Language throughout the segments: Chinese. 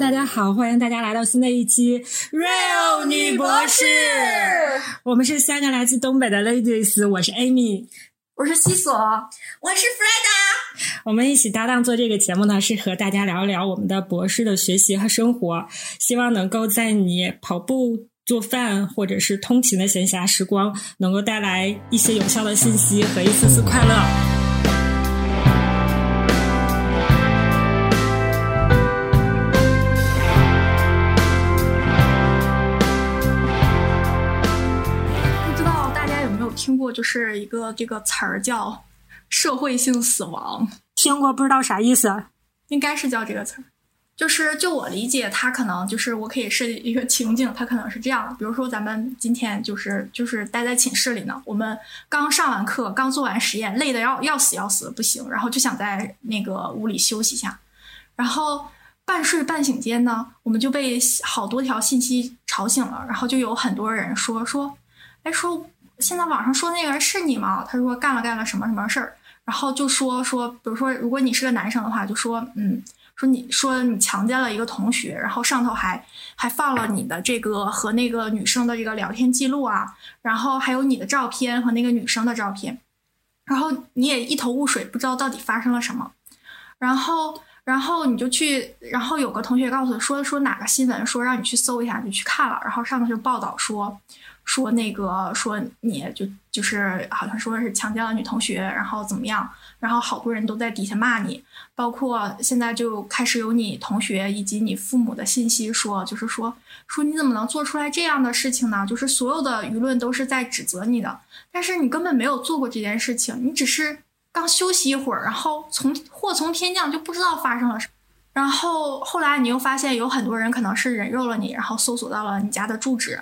大家好，欢迎大家来到新的一期 Real 女博士。我们是三个来自东北的 ladies，我是 Amy，我是西索，我是 Freda。我们一起搭档做这个节目呢，是和大家聊一聊我们的博士的学习和生活，希望能够在你跑步、做饭或者是通勤的闲暇时光，能够带来一些有效的信息和一丝丝快乐。过就是一个这个词儿叫社会性死亡，听过不知道啥意思，应该是叫这个词儿。就是就我理解，它可能就是我可以设计一个情景，它可能是这样的：比如说咱们今天就是就是待在寝室里呢，我们刚上完课，刚做完实验，累得要要死要死不行，然后就想在那个屋里休息一下，然后半睡半醒间呢，我们就被好多条信息吵醒了，然后就有很多人说说，哎说。现在网上说那个人是你吗？他说干了干了什么什么事儿，然后就说说，比如说如果你是个男生的话，就说嗯，说你说你强奸了一个同学，然后上头还还放了你的这个和那个女生的这个聊天记录啊，然后还有你的照片和那个女生的照片，然后你也一头雾水，不知道到底发生了什么，然后然后你就去，然后有个同学告诉说说哪个新闻说让你去搜一下，你就去看了，然后上头就报道说。说那个说你就就是好像说是强奸了女同学，然后怎么样？然后好多人都在底下骂你，包括现在就开始有你同学以及你父母的信息说，就是说说你怎么能做出来这样的事情呢？就是所有的舆论都是在指责你的，但是你根本没有做过这件事情，你只是刚休息一会儿，然后从祸从天降就不知道发生了什么，然后后来你又发现有很多人可能是人肉了你，然后搜索到了你家的住址。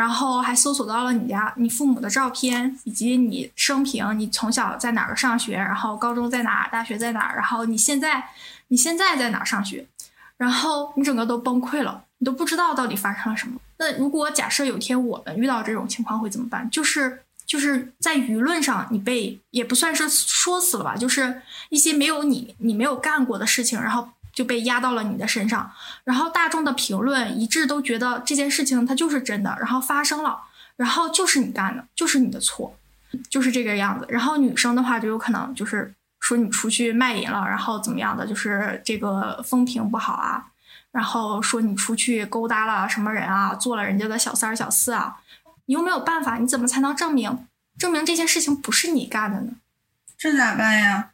然后还搜索到了你家、你父母的照片，以及你生平，你从小在哪儿上学，然后高中在哪儿，大学在哪儿，然后你现在你现在在哪儿上学，然后你整个都崩溃了，你都不知道到底发生了什么。那如果假设有天我们遇到这种情况会怎么办？就是就是在舆论上你被也不算是说死了吧，就是一些没有你你没有干过的事情，然后。就被压到了你的身上，然后大众的评论一致都觉得这件事情它就是真的，然后发生了，然后就是你干的，就是你的错，就是这个样子。然后女生的话就有可能就是说你出去卖淫了，然后怎么样的，就是这个风评不好啊，然后说你出去勾搭了什么人啊，做了人家的小三儿小四啊，你又没有办法，你怎么才能证明证明这些事情不是你干的呢？这咋办呀？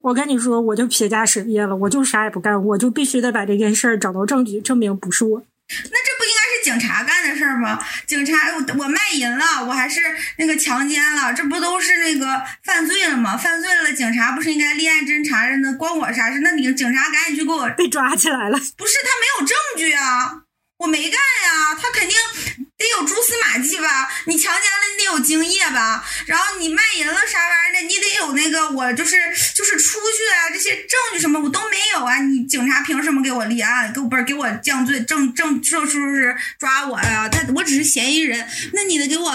我跟你说，我就撇家舍业了，我就啥也不干，我就必须得把这件事儿找到证据，证明不是我。那这不应该是警察干的事儿吗？警察，我卖淫了，我还是那个强奸了，这不都是那个犯罪了吗？犯罪了，警察不是应该立案侦查着呢？关我啥事？那你警察赶紧去给我被抓起来了。不是他没有证据啊，我没干呀，他肯定。得有蛛丝马迹吧？你强奸了，你得有精液吧？然后你卖淫了啥玩意儿的？你得有那个我就是就是出去啊，这些证据什么我都没有啊！你警察凭什么给我立案？给我不是给我降罪？证证说说是抓我呀？他我只是嫌疑人，那你得给我，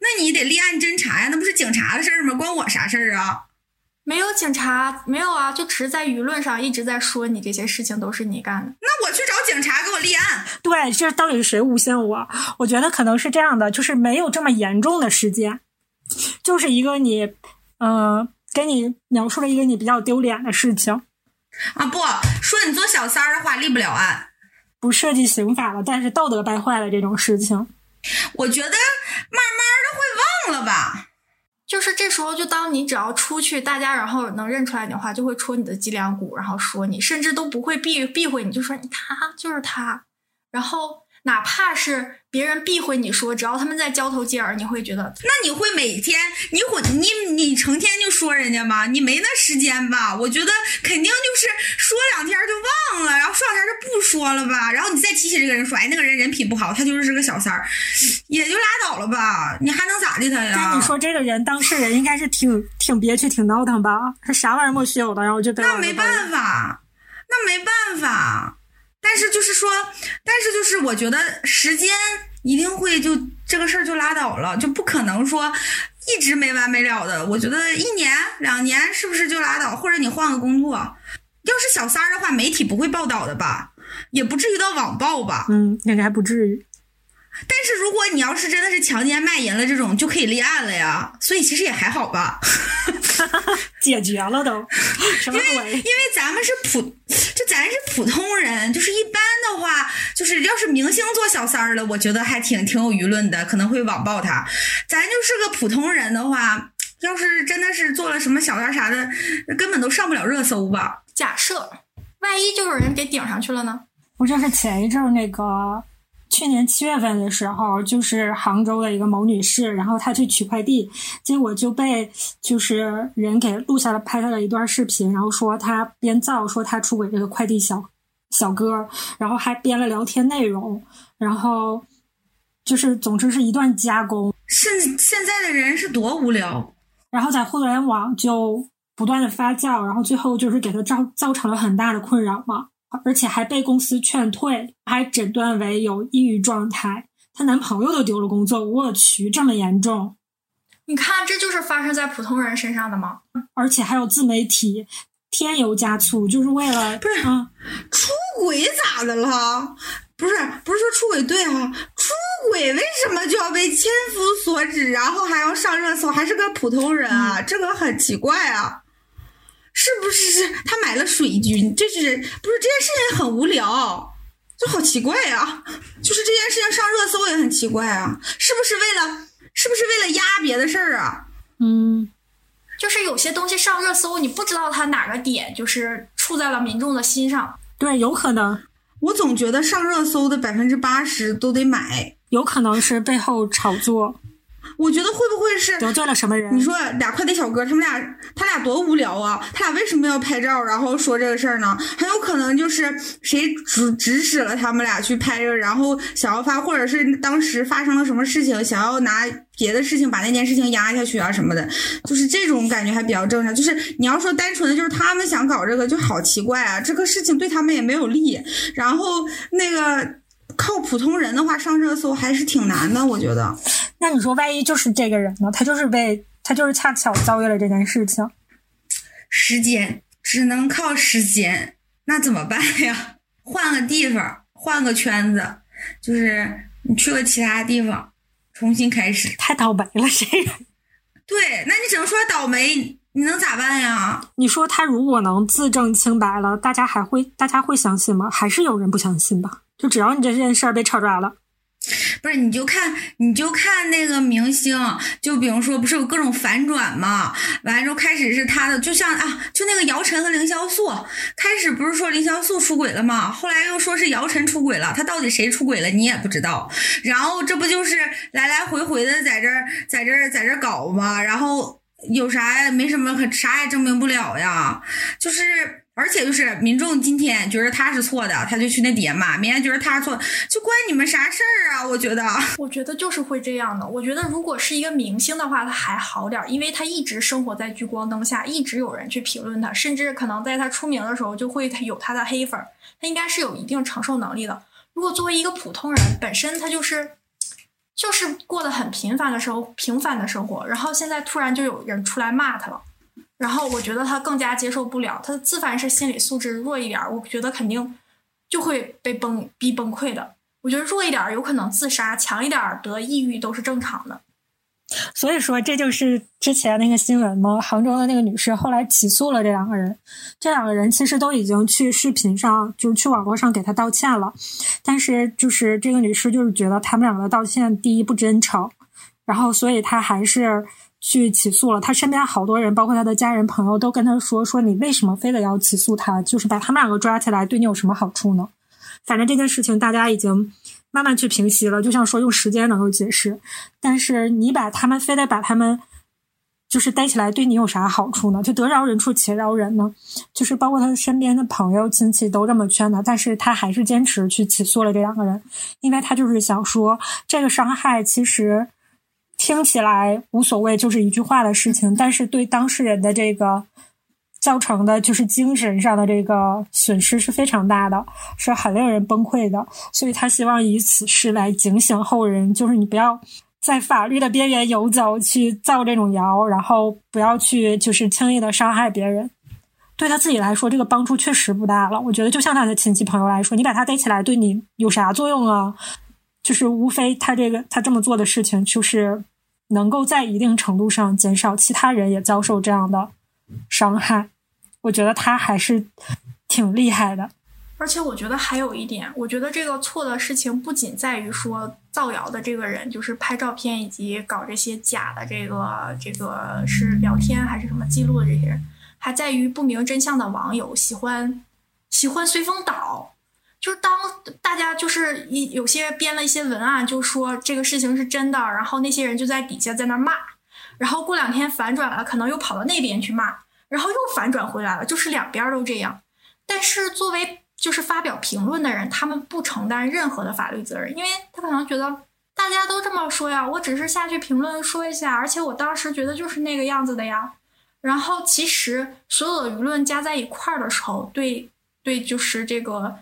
那你得立案侦查呀？那不是警察的事儿吗？关我啥事儿啊？没有警察，没有啊，就只是在舆论上一直在说你这些事情都是你干的。那我去找警察给我立案。对，这到底是谁诬陷我？我觉得可能是这样的，就是没有这么严重的事件，就是一个你，嗯，给你描述了一个你比较丢脸的事情。啊，不说你做小三儿的话立不了案，不涉及刑法了，但是道德败坏了这种事情，我觉得慢慢的会忘了吧。就是这时候，就当你只要出去，大家然后能认出来你的话，就会戳你的脊梁骨，然后说你，甚至都不会避避讳你，就说你他就是他，然后。哪怕是别人避讳你说，只要他们在交头接耳，你会觉得，那你会每天你会你你成天就说人家吗？你没那时间吧？我觉得肯定就是说两天就忘了，然后说两天就不说了吧。然后你再提起这个人说，哎，那个人人品不好，他就是个小三儿，也就拉倒了吧。你还能咋的他呀？你说这个人当事人应该是挺挺憋屈、挺闹腾吧？他啥玩意儿没有的，然后就那没办法，那没办法。但是就是说，但是就是我觉得时间一定会就这个事儿就拉倒了，就不可能说一直没完没了的。我觉得一年两年是不是就拉倒？或者你换个工作？要是小三儿的话，媒体不会报道的吧？也不至于到网暴吧。嗯，应该不至于。但是如果你要是真的是强奸卖淫了这种，就可以立案了呀。所以其实也还好吧，解决了都。什么鬼？因为咱们是普，就咱是普通人，就是一般的话，就是要是明星做小三儿了，我觉得还挺挺有舆论的，可能会网暴他。咱就是个普通人的话，要是真的是做了什么小三啥的，根本都上不了热搜吧。假设万一就有人给顶上去了呢？不就是前一阵那个。去年七月份的时候，就是杭州的一个某女士，然后她去取快递，结果就被就是人给录下了拍她的一段视频，然后说她编造，说她出轨这个快递小小哥，然后还编了聊天内容，然后就是总之是一段加工。现现在的人是多无聊，然后在互联网就不断的发酵，然后最后就是给他造造成了很大的困扰嘛。而且还被公司劝退，还诊断为有抑郁状态。她男朋友都丢了工作，我去，这么严重？你看，这就是发生在普通人身上的吗？而且还有自媒体添油加醋，就是为了不是啊？出轨咋的了？不是不是说出轨对哈？出轨为什么就要被千夫所指，然后还要上热搜？还是个普通人啊？这个很奇怪啊。是不是是他买了水军？这是不是这件事情很无聊？就好奇怪呀！就是这件事情上热搜也很奇怪啊！是不是为了是不是为了压别的事儿啊？嗯，就是有些东西上热搜，你不知道它哪个点就是触在了民众的心上。对，有可能。我总觉得上热搜的百分之八十都得买，有可能是背后炒作。我觉得会不会是得罪了什么人？你说俩快递小哥，他们俩他俩多无聊啊！他俩为什么要拍照，然后说这个事儿呢？很有可能就是谁指指使了他们俩去拍这个，然后想要发，或者是当时发生了什么事情，想要拿别的事情把那件事情压下去啊什么的，就是这种感觉还比较正常。就是你要说单纯的就是他们想搞这个，就好奇怪啊！这个事情对他们也没有利，然后那个靠普通人的话上热搜还是挺难的，我觉得。那你说，万一就是这个人呢？他就是被他就是恰巧遭遇了这件事情，时间只能靠时间，那怎么办呀？换个地方，换个圈子，就是你去个其他地方，重新开始。太倒霉了，这个。对，那你只能说倒霉，你能咋办呀？你说他如果能自证清白了，大家还会大家会相信吗？还是有人不相信吧？就只要你这件事儿被炒出来了。不是，你就看，你就看那个明星，就比如说，不是有各种反转嘛？完了之后，开始是他的，就像啊，就那个姚晨和凌潇肃，开始不是说凌潇肃出轨了吗？后来又说是姚晨出轨了，他到底谁出轨了，你也不知道。然后这不就是来来回回的在这儿，在这儿，在这儿搞吗？然后有啥？没什么可，啥也证明不了呀，就是。而且就是民众今天觉得他是错的，他就去那底下骂；明天觉得他错，就关你们啥事儿啊？我觉得，我觉得就是会这样的。我觉得如果是一个明星的话，他还好点儿，因为他一直生活在聚光灯下，一直有人去评论他，甚至可能在他出名的时候就会有他的黑粉，他应该是有一定承受能力的。如果作为一个普通人，本身他就是就是过得很平凡的时候，平凡的生活，然后现在突然就有人出来骂他了。然后我觉得他更加接受不了，他自凡是心理素质弱一点，我觉得肯定就会被崩逼崩溃的。我觉得弱一点有可能自杀，强一点得抑郁都是正常的。所以说，这就是之前那个新闻吗？杭州的那个女士后来起诉了这两个人，这两个人其实都已经去视频上，就是去网络上给他道歉了，但是就是这个女士就是觉得他们两个道歉第一不真诚，然后所以她还是。去起诉了，他身边好多人，包括他的家人朋友，都跟他说：“说你为什么非得要起诉他？就是把他们两个抓起来，对你有什么好处呢？”反正这件事情大家已经慢慢去平息了，就像说用时间能够解释。但是你把他们非得把他们就是逮起来，对你有啥好处呢？就得饶人处且饶人呢？就是包括他身边的朋友亲戚都这么劝他，但是他还是坚持去起诉了这两个人，因为他就是想说这个伤害其实。听起来无所谓，就是一句话的事情，但是对当事人的这个造成的，就是精神上的这个损失是非常大的，是很令人崩溃的。所以他希望以此事来警醒后人，就是你不要在法律的边缘游走，去造这种谣，然后不要去就是轻易的伤害别人。对他自己来说，这个帮助确实不大了。我觉得，就像他的亲戚朋友来说，你把他逮起来，对你有啥作用啊？就是无非他这个他这么做的事情，就是能够在一定程度上减少其他人也遭受这样的伤害。我觉得他还是挺厉害的。而且我觉得还有一点，我觉得这个错的事情不仅在于说造谣的这个人，就是拍照片以及搞这些假的这个这个是聊天还是什么记录的这些人，还在于不明真相的网友喜欢喜欢随风倒。就是当大家就是一有些编了一些文案，就说这个事情是真的，然后那些人就在底下在那骂，然后过两天反转了，可能又跑到那边去骂，然后又反转回来了，就是两边都这样。但是作为就是发表评论的人，他们不承担任何的法律责任，因为他可能觉得大家都这么说呀，我只是下去评论说一下，而且我当时觉得就是那个样子的呀。然后其实所有的舆论加在一块儿的时候，对对，就是这个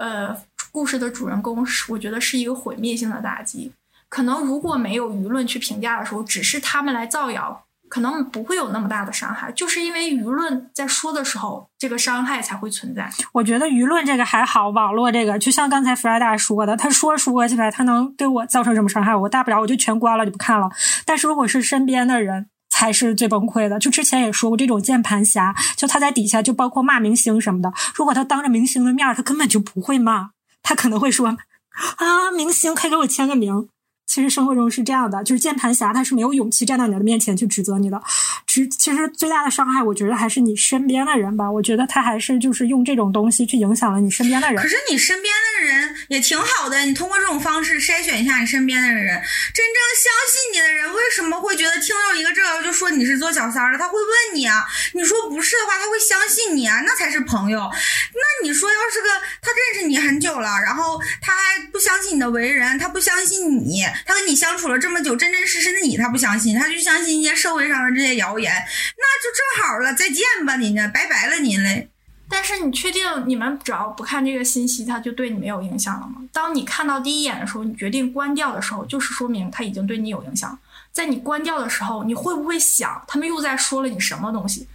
呃故事的主人公，是我觉得是一个毁灭性的打击。可能如果没有舆论去评价的时候，只是他们来造谣。可能不会有那么大的伤害，就是因为舆论在说的时候，这个伤害才会存在。我觉得舆论这个还好，网络这个就像刚才弗莱达说的，他说说起来，他能对我造成什么伤害？我大不了我就全关了，就不看了。但是如果是身边的人，才是最崩溃的。就之前也说过，这种键盘侠，就他在底下就包括骂明星什么的，如果他当着明星的面，他根本就不会骂，他可能会说啊，明星快给我签个名。其实生活中是这样的，就是键盘侠他是没有勇气站到你的面前去指责你的。只其实最大的伤害，我觉得还是你身边的人吧。我觉得他还是就是用这种东西去影响了你身边的人。可是你身边的人也挺好的，你通过这种方式筛选一下你身边的人，真正相信你的人为什么会觉得听到一个这个就说你是做小三的？他会问你啊，你说不是的话，他会相信你啊，那才是朋友。那你说要是个他认识你很久了，然后他还不相信你的为人，他不相信你。他跟你相处了这么久，真真实实的你他不相信，他就相信一些社会上的这些谣言，那就正好了，再见吧，您呢，拜拜了您嘞。但是你确定你们只要不看这个信息，他就对你没有影响了吗？当你看到第一眼的时候，你决定关掉的时候，就是说明他已经对你有影响。在你关掉的时候，你会不会想他们又在说了你什么东西？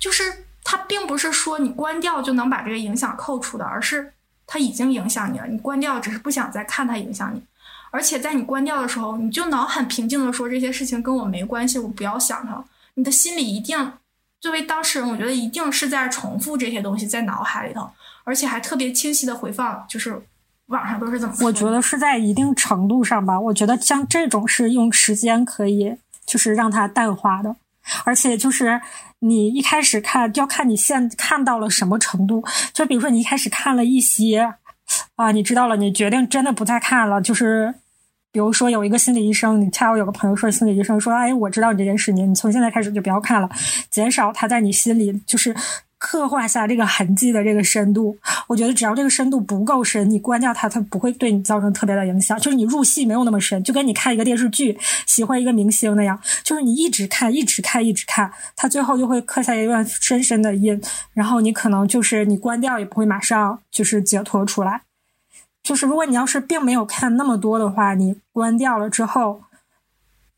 就是他并不是说你关掉就能把这个影响扣除的，而是他已经影响你了，你关掉只是不想再看他影响你。而且在你关掉的时候，你就脑很平静的说这些事情跟我没关系，我不要想它。你的心里一定，作为当事人，我觉得一定是在重复这些东西在脑海里头，而且还特别清晰的回放，就是网上都是怎么。我觉得是在一定程度上吧，我觉得像这种是用时间可以就是让它淡化的，而且就是你一开始看要看你现看到了什么程度，就比如说你一开始看了一些。啊，你知道了，你决定真的不再看了。就是，比如说有一个心理医生，你恰好有个朋友说心理医生说，哎，我知道你这件事情，你从现在开始就不要看了，减少他在你心里就是刻画下这个痕迹的这个深度。我觉得只要这个深度不够深，你关掉它，它不会对你造成特别的影响。就是你入戏没有那么深，就跟你看一个电视剧，喜欢一个明星那样，就是你一直看，一直看，一直看，它最后就会刻下一段深深的印，然后你可能就是你关掉也不会马上就是解脱出来。就是如果你要是并没有看那么多的话，你关掉了之后，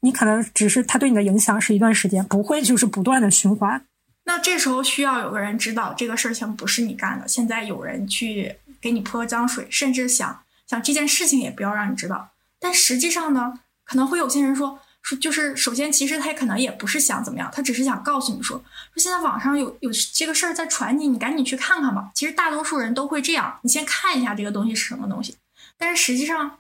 你可能只是它对你的影响是一段时间，不会就是不断的循环。那这时候需要有个人知道这个事情不是你干的，现在有人去给你泼脏水，甚至想想这件事情也不要让你知道。但实际上呢，可能会有些人说。说就是，首先，其实他可能也不是想怎么样，他只是想告诉你说，说现在网上有有这个事儿在传你，你赶紧去看看吧。其实大多数人都会这样，你先看一下这个东西是什么东西。但是实际上，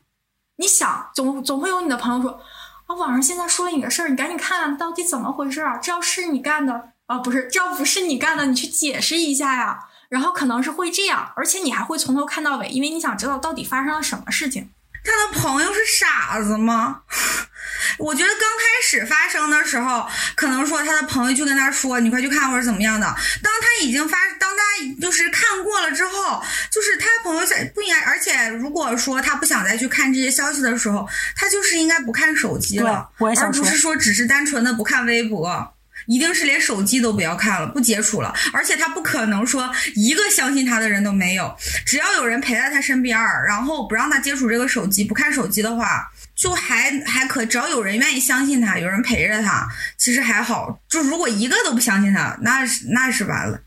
你想总总会有你的朋友说，啊，网上现在说你的事儿，你赶紧看看到底怎么回事啊？这要是你干的啊，不是，这要不是你干的，你去解释一下呀。然后可能是会这样，而且你还会从头看到尾，因为你想知道到底发生了什么事情。他的朋友是傻子吗？我觉得刚开始发生的时候，可能说他的朋友就跟他说：“你快去看或者怎么样的。”当他已经发，当他就是看过了之后，就是他朋友在不应该。而且如果说他不想再去看这些消息的时候，他就是应该不看手机了，而不是说只是单纯的不看微博，一定是连手机都不要看了，不接触了。而且他不可能说一个相信他的人都没有，只要有人陪在他身边，然后不让他接触这个手机，不看手机的话。就还还可，只要有人愿意相信他，有人陪着他，其实还好。就如果一个都不相信他，那是那是完了。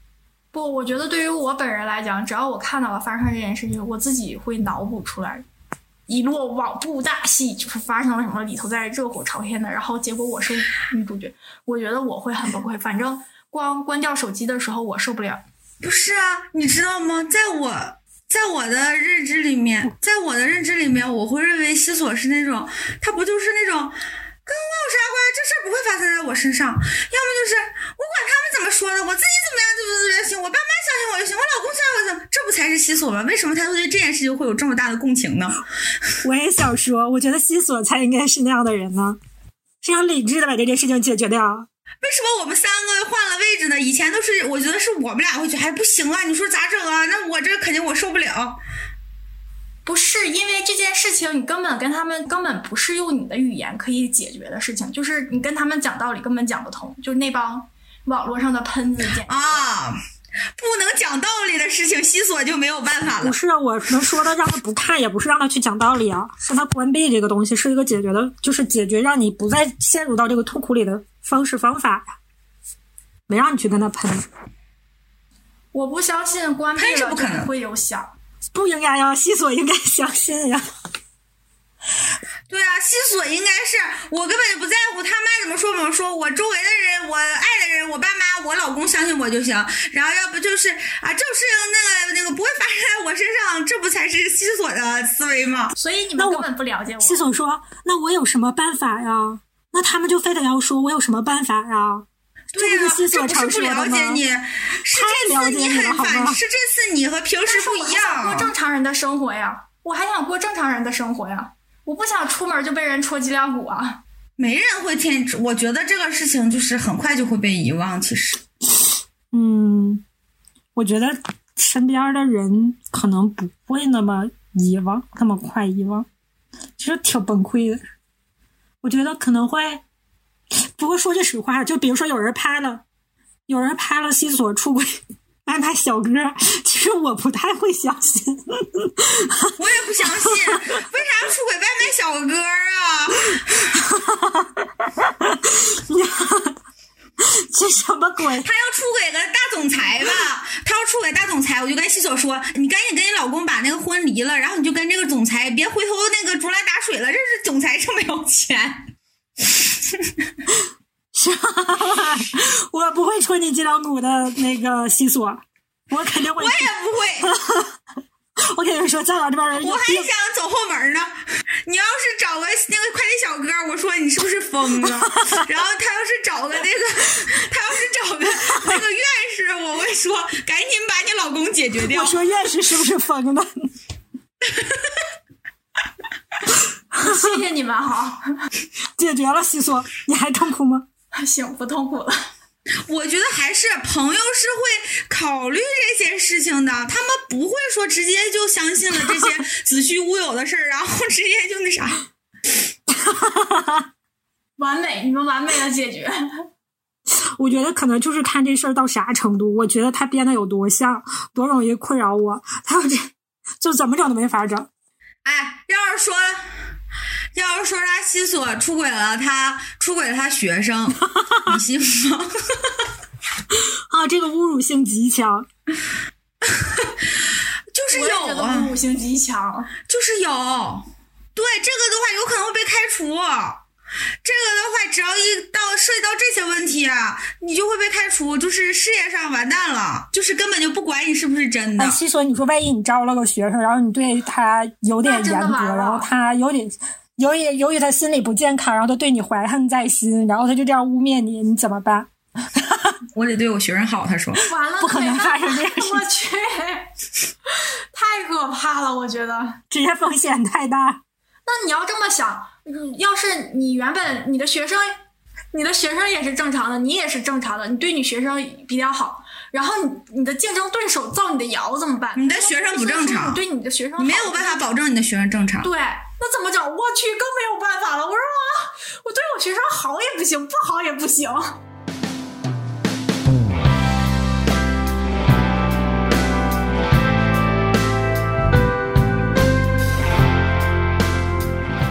不，我觉得对于我本人来讲，只要我看到了发生这件事情，我自己会脑补出来一落网布大戏，就是发生了什么，里头在热火朝天的，然后结果我是女主角，我觉得我会很崩溃。反正光关掉手机的时候，我受不了。不是啊，你知道吗？在我在我的认知里面，在我的认知里面，我会认为西索是那种，他不就是那种跟我有啥关系？这事儿不会发生在我身上。要么就是我管他们怎么说的，我自己怎么样就怎么行，我爸妈相信我就行，我老公，才是西索吗？为什么他会对这件事情会有这么大的共情呢？我也想说，我觉得西索才应该是那样的人呢，非常理智的把这件事情解决掉。为什么我们三个换了位置呢？以前都是我觉得是我们俩会觉得还不行啊，你说咋整啊？那我这肯定我受不了。不是因为这件事情，你根本跟他们根本不是用你的语言可以解决的事情，就是你跟他们讲道理根本讲不通，就是那帮网络上的喷子简直啊，不能讲道理的事情，西索就没有办法了不。是啊我能说的让他不看，也不是让他去讲道理啊，是他关闭这个东西是一个解决的，就是解决让你不再陷入到这个痛苦里的方式方法呀，没让你去跟他喷，我不相信关闭喷是不可能了就不会有响。不应该呀，西索应该相信呀。对啊，西索应该是我根本就不在乎他妈怎么说怎么说，我周围的人，我爱的人，我爸妈，我老公相信我就行。然后要不就是啊，这种事情那个那个不会发生在我身上，这不才是西索的思维吗？所以你们根本不了解我。西索说：“那我有什么办法呀？那他们就非得要说我有什么办法呀？对啊，这不是西索这不是不常说的吗？了解你，是这次你很烦，吗是这次你和平时不一样我想过。正常人的生活呀，我还想过正常人的生活呀，我不想出门就被人戳脊梁骨啊。没人会天，我觉得这个事情就是很快就会被遗忘。其实，嗯，我觉得身边的人可能不会那么遗忘，那么快遗忘，其实挺崩溃的。我觉得可能会，不过说句实话，就比如说有人拍了，有人拍了西索出轨。安排小哥，其实我不太会相信。我也不相信，为啥出轨外卖小哥啊？这什么鬼？他要出轨个大总裁吧？他要出轨大总裁，我就跟西索说，你赶紧跟你老公把那个婚离了，然后你就跟这个总裁，别回头那个竹篮打水了。这是总裁这么有钱？我不会戳你脊梁骨的那个西索，我肯定会。我也不会。我跟你说家长这边人我还。想走后门呢。你要是找个那个快递小哥，我说你是不是疯了？然后他要是找个那个，他要是找个那个院士，我会说赶紧把你老公解决掉我。说院士是不是疯了？谢谢你们哈，解决了西索，你还痛苦吗？行，不痛苦了。我觉得还是朋友是会考虑这些事情的，他们不会说直接就相信了这些 子虚乌有的事儿，然后直接就那啥。完美，你们完美的解决。我觉得可能就是看这事儿到啥程度。我觉得他编的有多像，多容易困扰我。他要这就怎么整都没法整。哎，要是说，要是说他西索出轨了，他出轨了他学生，你信吗？啊，这个侮辱性极强。就是有啊侮，辱性极强。就是有。对这个的话，有可能会被开除。这个的话，只要一到涉及到这些问题啊，你就会被开除，就是事业上完蛋了，就是根本就不管你是不是真的哎，。西索，你说万一你招了个学生，然后你对他有点严格，然后他有点。由于由于他心理不健康，然后他对你怀恨在心，然后他就这样污蔑你，你怎么办？我得对我学生好，他说。完了，不可能发生这样的事我去，太可怕了！我觉得。职业风险太大。那你要这么想，嗯要是你原本你的学生，你的学生也是正常的，你也是正常的，你对你学生比较好，然后你你的竞争对手造你的谣怎么办？你的学生不正常你对你的学生好你没有办法保证你的学生正常。对，那怎么整？我去，更没有办法了。我说啊，我对我学生好也不行，不好也不行。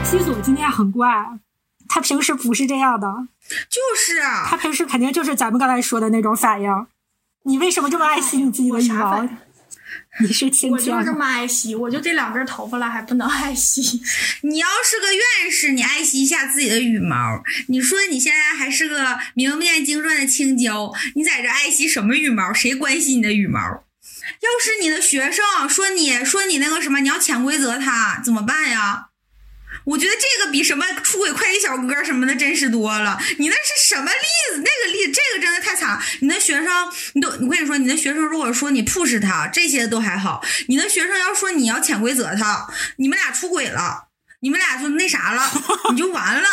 西索今天很怪，他平时不是这样的，就是啊，他平时肯定就是咱们刚才说的那种反应，你为什么这么爱惜你自己的羽毛我就是这？么爱惜，我就这两根头发了，还不能爱惜？你要是个院士，你爱惜一下自己的羽毛。你说你现在还是个名不见经传的青椒，你在这爱惜什么羽毛？谁关心你的羽毛？要是你的学生说你说你那个什么，你要潜规则他怎么办呀？我觉得这个比什么出轨快递小哥什么的真实多了。你那是什么例子？那个例，这个真的太惨。你的学生，你都，我跟你说，你的学生如果说你 push 他，这些都还好。你的学生要说你要潜规则他，你们俩出轨了，你们俩就那啥了，你就完了。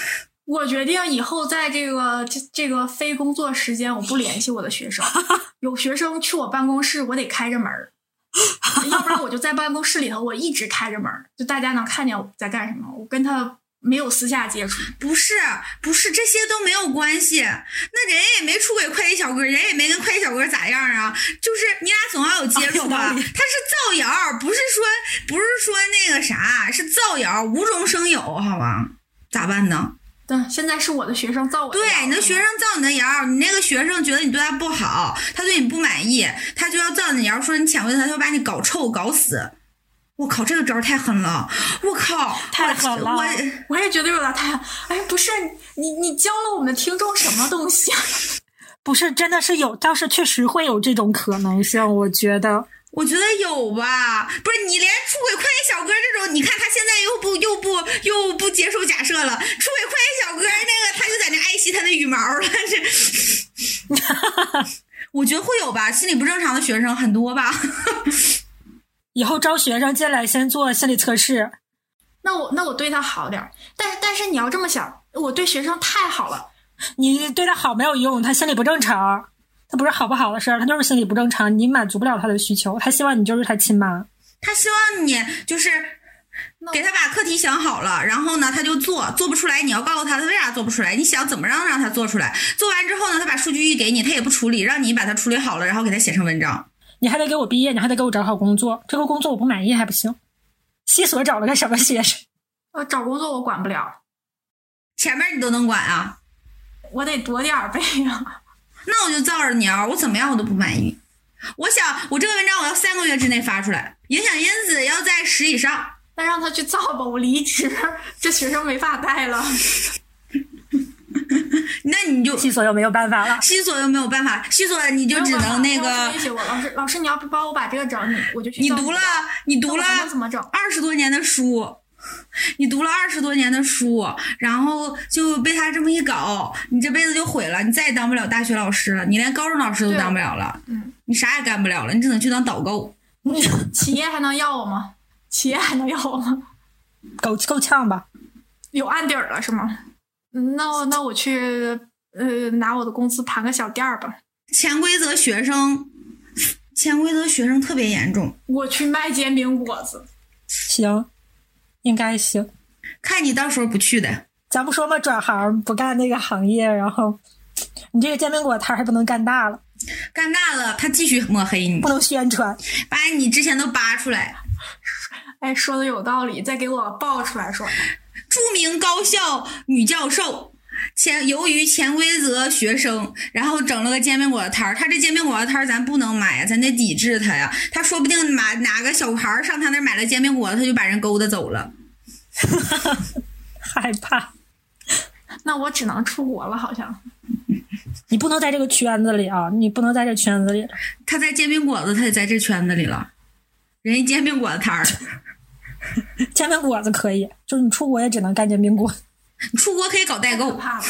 我决定以后在这个这这个非工作时间，我不联系我的学生。有学生去我办公室，我得开着门，要不然我就在办公室里头，我一直开着门，就大家能看见我在干什么。我跟他没有私下接触，不是，不是，这些都没有关系。那人也没出轨快递小哥，人也没跟快递小哥咋样啊？就是你俩总要有接触吧？他是造谣，不是说不是说那个啥，是造谣，无中生有，好吧？咋办呢？对，现在是我的学生造我的谣对，你的学生造你的谣，你那个学生觉得你对他不好，他对你不满意，他就要造你的谣，说你潜规则，他就把你搞臭搞死。我靠，这个招太狠了！我靠，太狠了我我我也觉得有点太……哎，不是你，你教了我们听众什么东西啊？不是，真的是有，倒是确实会有这种可能性。我觉得，我觉得有吧，不是你连出轨快递小哥这种，你看他现在又不又不又不接受假设了，出轨快递小哥那个他就在那爱惜他的羽毛了，这，我觉得会有吧，心理不正常的学生很多吧，以后招学生进来先做心理测试，那我那我对他好点儿，但是但是你要这么想，我对学生太好了。你对他好没有用，他心理不正常，他不是好不好的事儿，他就是心理不正常，你满足不了他的需求，他希望你就是他亲妈。他希望你就是给他把课题想好了，然后呢他就做，做不出来你要告诉他他为啥做不出来，你想怎么让让他做出来，做完之后呢他把数据一给你，他也不处理，让你把它处理好了，然后给他写成文章。你还得给我毕业，你还得给我找好工作，这个工作我不满意还不行。西所找了个什么学生？呃，找工作我管不了，前面你都能管啊，我得多点儿呗呀。那我就照着你啊，我怎么样我都不满意。我想我这个文章我要三个月之内发出来，影响因子要在十以上。那让他去造吧，我离职，这学生没法带了。那你就西索又没有办法了。西索又没有办法，西索你就只能那老师个威胁我，老师老师你要不帮我把这个整，你我就去造你你读了你读了？二十多年的书，你读了二十多年的书，然后就被他这么一搞，你这辈子就毁了，你再也当不了大学老师了，你连高中老师都当不了了，嗯，你啥也干不了了，你只能去当导购。企业还能要我吗？企业还能要我吗？够够呛吧？有案底儿了是吗？嗯那那我去呃拿我的工资盘个小店儿吧。潜规则学生，潜规则学生特别严重，我去卖煎饼果子，行，应该行。看你到时候不去的。咱不说嘛，转行不干那个行业，然后你这个煎饼果摊还不能干大了，干大了，他继续抹黑你不，能宣传。把你之前都扒出来。哎，说的有道理，再给我爆出来说。著名高校女教授，潜由于潜规则学生，然后整了个煎饼果子摊儿。他这煎饼果子摊儿咱不能买呀，咱得抵制他呀。他说不定哪哪个小孩儿上他那儿买了煎饼果子，他就把人勾搭走了。害怕，那我只能出国了，好像。你不能在这个圈子里啊！你不能在这圈子里。他在煎饼果子，他也在这圈子里了。人家煎饼果子摊儿，煎饼果子可以，就是你出国也只能干煎饼果子。你出国可以搞代购可怕了！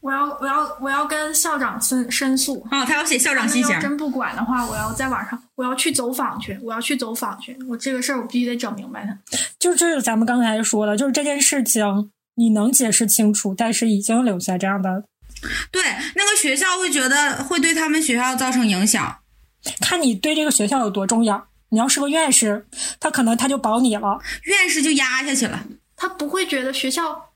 我要我要我要跟校长申申诉。啊、他要写校长信要真不管的话，我要在网上，我要去走访去，我要去走访去。我这个事儿我必须得整明白他。就是咱们刚才说的，就是这件事情你能解释清楚，但是已经留下这样的，对，那个学校会觉得会对他们学校造成影响。看你对这个学校有多重要。你要是个院士，他可能他就保你了。院士就压下去了。他不会觉得学校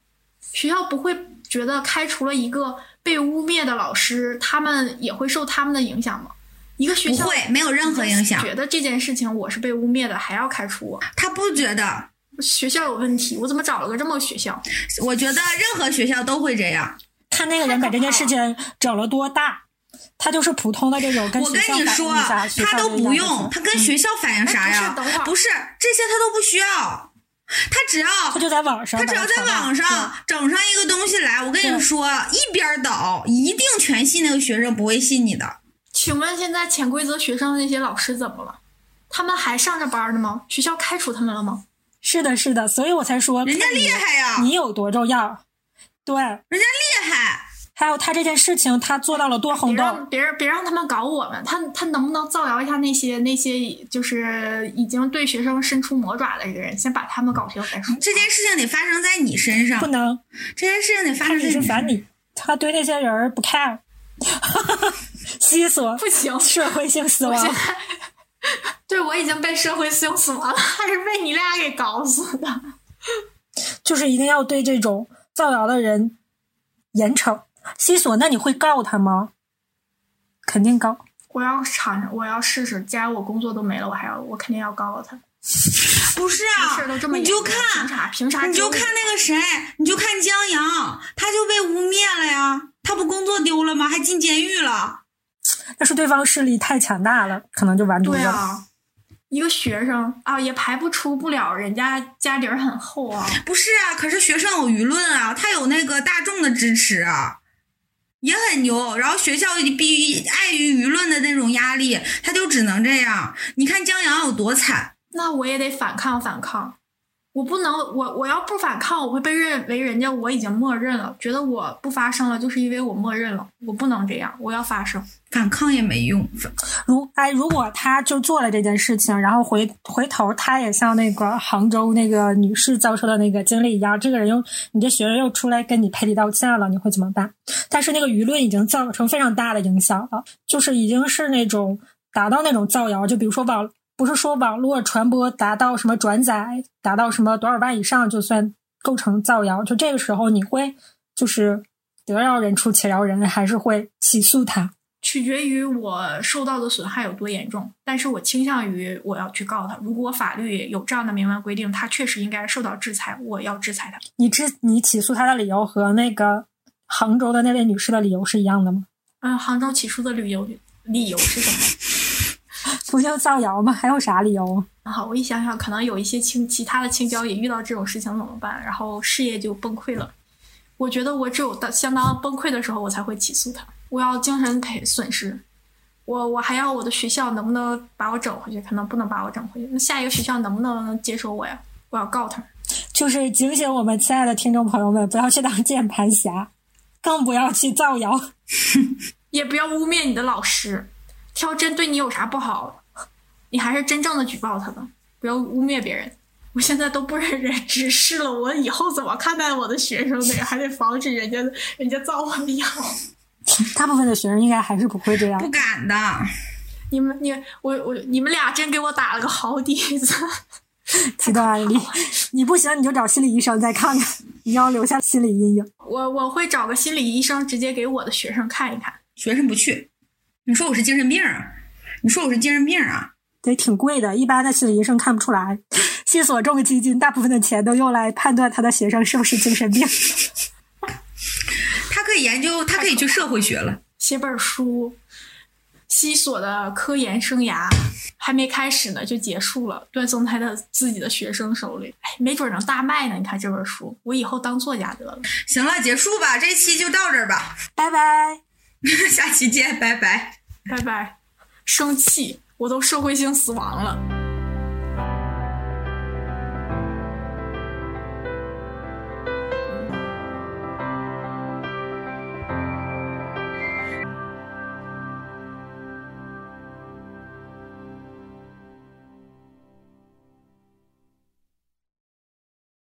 学校不会觉得开除了一个被污蔑的老师，他们也会受他们的影响吗？一个学校不会，没有任何影响。觉得这件事情我是被污蔑的，还要开除我？他不觉得，学校有问题，我怎么找了个这么个学校？我觉得任何学校都会这样。看那个人把这件事情整了多大。他就是普通的这种跟我学校反映跟你说，他都不用，他跟学校反映啥哎呀？不是等会儿不是这些他都不需要，他只要他就在网上他只要在网上整上一个东西来，我跟你说，一边倒，一定全信那个学生不会信你的。请问现在潜规则学生的那些老师怎么了？他们还上着班呢吗？学校开除他们了吗？是的，是的，所以我才说人家厉害呀你有多重要？对，人家厉害，还有他这件事情，他做到了多轰别让动。别让别让他们搞我们，他他能不能造谣一下那些那些就是已经对学生伸出魔爪的人，先把他们搞掉再说。这件事情得发生在你身上不，能，这件事情得发生在你身上。是烦你，他对那些人儿不 care。西索不行，社会性死亡对我已经被社会性死亡了，还是被你俩给搞死的。就是一定要对这种造谣的人严惩。西索，那你会告他吗？肯定告。我要尝尝，我要试试。既然我工作都没了，我还要，我肯定要告他。不是这事都这么啊，你就看凭啥？凭啥？你就看那个谁，你就看江阳，他就被污蔑了呀，他不工作丢了吗？还进监狱了。但是对方势力太强大了，可能就完犊子了。对啊，一个学生啊，也排不出不了，人家家底儿很厚啊。不是啊，可是学生有舆论啊，他有那个大众的支持啊，也很牛。然后学校逼于碍于舆论的那种压力，他就只能这样。你看江阳有多惨，那我也得反抗反抗，我不能，我我要不反抗，我会被认为人家我已经默认了，觉得我不发声了，就是因为我默认了，我不能这样，我要发声。反抗也没用。如哎，如果他就做了这件事情，然后回回头他也像那个杭州那个女士遭受的那个经历一样，这个人又你的学生又出来跟你赔礼道歉了，你会怎么办？但是那个舆论已经造成非常大的影响了，就是已经是那种达到那种造谣，就比如说网不是说网络传播达到什么转载达到什么多少万以上就算构成造谣，就这个时候你会就是得饶人处且饶人，还是会起诉他？取决于我受到的损害有多严重，但是我倾向于我要去告他。如果法律有这样的明文规定，他确实应该受到制裁，我要制裁他。你制你起诉他的理由和那个杭州的那位女士的理由是一样的吗？嗯，杭州起诉的理由理由是什么？不就造谣吗？还有啥理由啊？好，我一想想，可能有一些青其他的青椒也遇到这种事情怎么办？然后事业就崩溃了。我觉得我只有到相当崩溃的时候，我才会起诉他。我要精神赔损失，我我还要我的学校能不能把我整回去？可能不能把我整回去。那下一个学校能不能接受我呀？我要告他。就是警醒我们亲爱的听众朋友们，不要去当 键盘侠，更不要去造谣。也不要污蔑你的老师，他要真对你有啥不好，你还是真正的举报他吧，不要污蔑别人。我现在都不忍人直视了，我以后怎么看待我的学生呢？还得防止人家人家造我的谣。大部分的学生应该还是不会这样不。敢的，你们你我我你们俩真给我打了个好底子。极端案例，你不行你就找心理医生再看看，你要留下心理阴影。我我会找个心理医生，直接给我的学生看一看。学生不去。你说我是精神病啊？你说我是精神病啊？对挺贵的，一般的心理医生看不出来。西索这个基金，大部分的钱都用来判断他的学生是不是精神病。他可以研究，他可以去社会学了。写本书，西索的科研生涯还没开始呢，就结束了，断送在他自己的学生手里。哎，没准能大卖呢！你看这本书，我以后当作家得了。行了，结束吧，这期就到这儿吧，拜拜。下期见，拜拜。拜拜。生气，我都社会性死亡了。